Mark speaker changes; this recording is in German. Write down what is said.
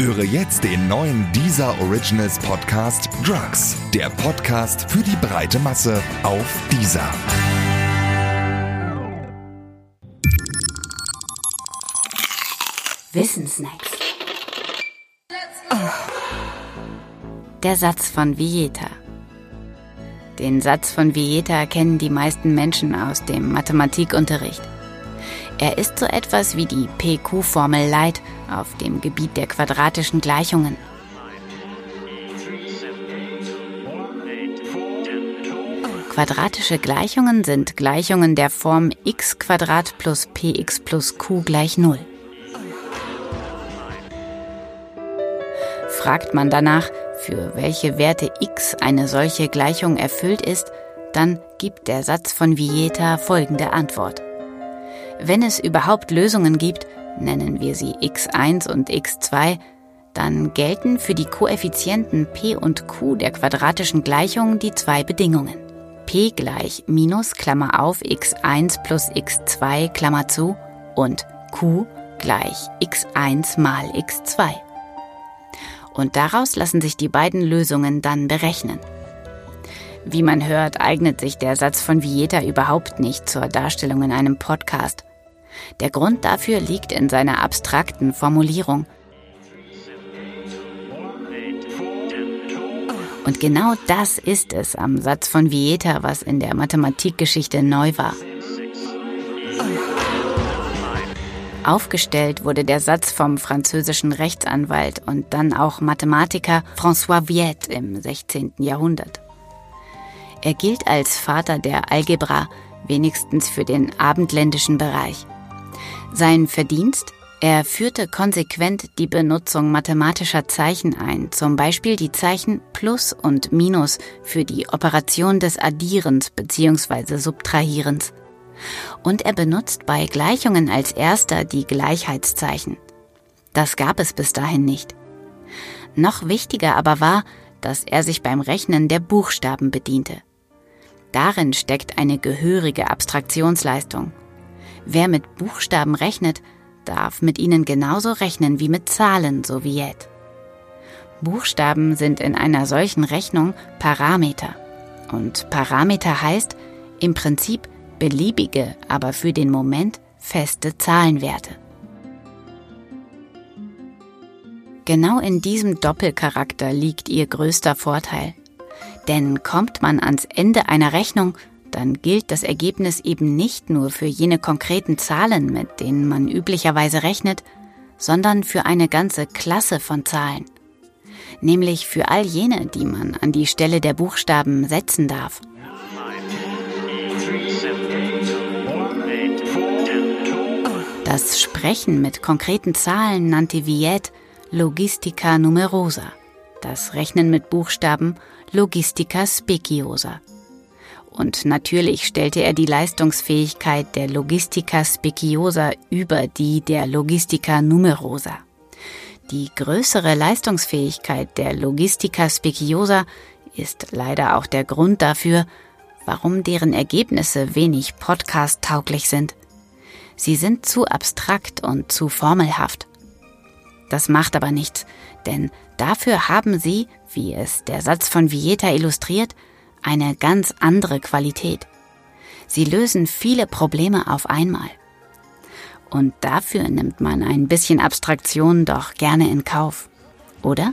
Speaker 1: Höre jetzt den neuen Deezer Originals Podcast Drugs. Der Podcast für die breite Masse auf Deezer.
Speaker 2: Wissensnacks. Der Satz von Vieta. Den Satz von Vieta kennen die meisten Menschen aus dem Mathematikunterricht. Er ist so etwas wie die PQ-Formel Light auf dem Gebiet der quadratischen Gleichungen. Quadratische Gleichungen sind Gleichungen der Form x plus px plus q gleich 0. Fragt man danach, für welche Werte x eine solche Gleichung erfüllt ist, dann gibt der Satz von Vieta folgende Antwort. Wenn es überhaupt Lösungen gibt, nennen wir sie x1 und x2, dann gelten für die Koeffizienten p und q der quadratischen Gleichung die zwei Bedingungen. p gleich minus Klammer auf x1 plus x2 Klammer zu und q gleich x1 mal x2. Und daraus lassen sich die beiden Lösungen dann berechnen. Wie man hört, eignet sich der Satz von Vieta überhaupt nicht zur Darstellung in einem Podcast. Der Grund dafür liegt in seiner abstrakten Formulierung. Und genau das ist es am Satz von Vieta, was in der Mathematikgeschichte neu war. Aufgestellt wurde der Satz vom französischen Rechtsanwalt und dann auch Mathematiker François Viette im 16. Jahrhundert. Er gilt als Vater der Algebra, wenigstens für den abendländischen Bereich. Sein Verdienst? Er führte konsequent die Benutzung mathematischer Zeichen ein, zum Beispiel die Zeichen Plus und Minus für die Operation des Addierens bzw. Subtrahierens. Und er benutzt bei Gleichungen als erster die Gleichheitszeichen. Das gab es bis dahin nicht. Noch wichtiger aber war, dass er sich beim Rechnen der Buchstaben bediente. Darin steckt eine gehörige Abstraktionsleistung. Wer mit Buchstaben rechnet, darf mit ihnen genauso rechnen wie mit Zahlen, so wie Jet. Buchstaben sind in einer solchen Rechnung Parameter. Und Parameter heißt im Prinzip beliebige, aber für den Moment feste Zahlenwerte. Genau in diesem Doppelcharakter liegt ihr größter Vorteil. Denn kommt man ans Ende einer Rechnung, dann gilt das Ergebnis eben nicht nur für jene konkreten Zahlen, mit denen man üblicherweise rechnet, sondern für eine ganze Klasse von Zahlen. Nämlich für all jene, die man an die Stelle der Buchstaben setzen darf. Das Sprechen mit konkreten Zahlen nannte Viet Logistica numerosa, das Rechnen mit Buchstaben Logistica speciosa. Und natürlich stellte er die Leistungsfähigkeit der Logistica Speciosa über die der Logistica Numerosa. Die größere Leistungsfähigkeit der Logistica Speciosa ist leider auch der Grund dafür, warum deren Ergebnisse wenig podcast-tauglich sind. Sie sind zu abstrakt und zu formelhaft. Das macht aber nichts, denn dafür haben sie, wie es der Satz von Vieta illustriert, eine ganz andere Qualität. Sie lösen viele Probleme auf einmal. Und dafür nimmt man ein bisschen Abstraktion doch gerne in Kauf, oder?